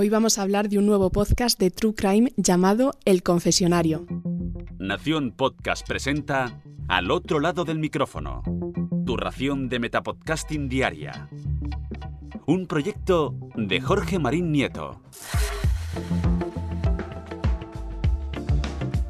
Hoy vamos a hablar de un nuevo podcast de True Crime llamado El Confesionario. Nación Podcast presenta Al otro lado del micrófono, tu ración de Metapodcasting Diaria. Un proyecto de Jorge Marín Nieto.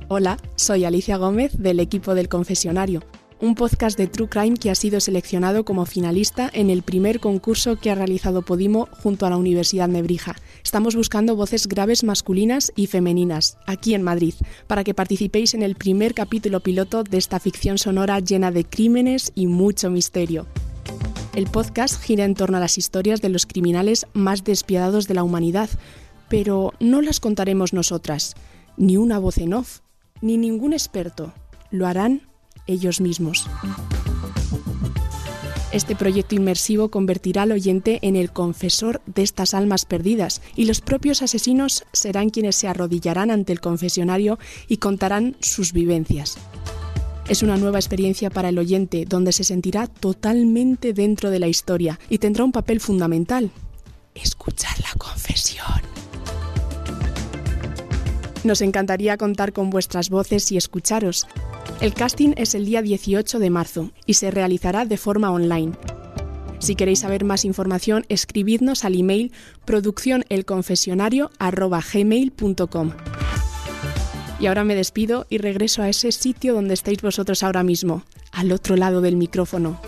Hola, soy Alicia Gómez del equipo del Confesionario, un podcast de True Crime que ha sido seleccionado como finalista en el primer concurso que ha realizado Podimo junto a la Universidad Nebrija. Estamos buscando voces graves masculinas y femeninas, aquí en Madrid, para que participéis en el primer capítulo piloto de esta ficción sonora llena de crímenes y mucho misterio. El podcast gira en torno a las historias de los criminales más despiadados de la humanidad, pero no las contaremos nosotras, ni una voz en off ni ningún experto. Lo harán ellos mismos. Este proyecto inmersivo convertirá al oyente en el confesor de estas almas perdidas y los propios asesinos serán quienes se arrodillarán ante el confesionario y contarán sus vivencias. Es una nueva experiencia para el oyente donde se sentirá totalmente dentro de la historia y tendrá un papel fundamental, escuchar la confesión. Nos encantaría contar con vuestras voces y escucharos. El casting es el día 18 de marzo y se realizará de forma online. Si queréis saber más información, escribidnos al email producciónelconfesionario.gmail.com. Y ahora me despido y regreso a ese sitio donde estáis vosotros ahora mismo, al otro lado del micrófono.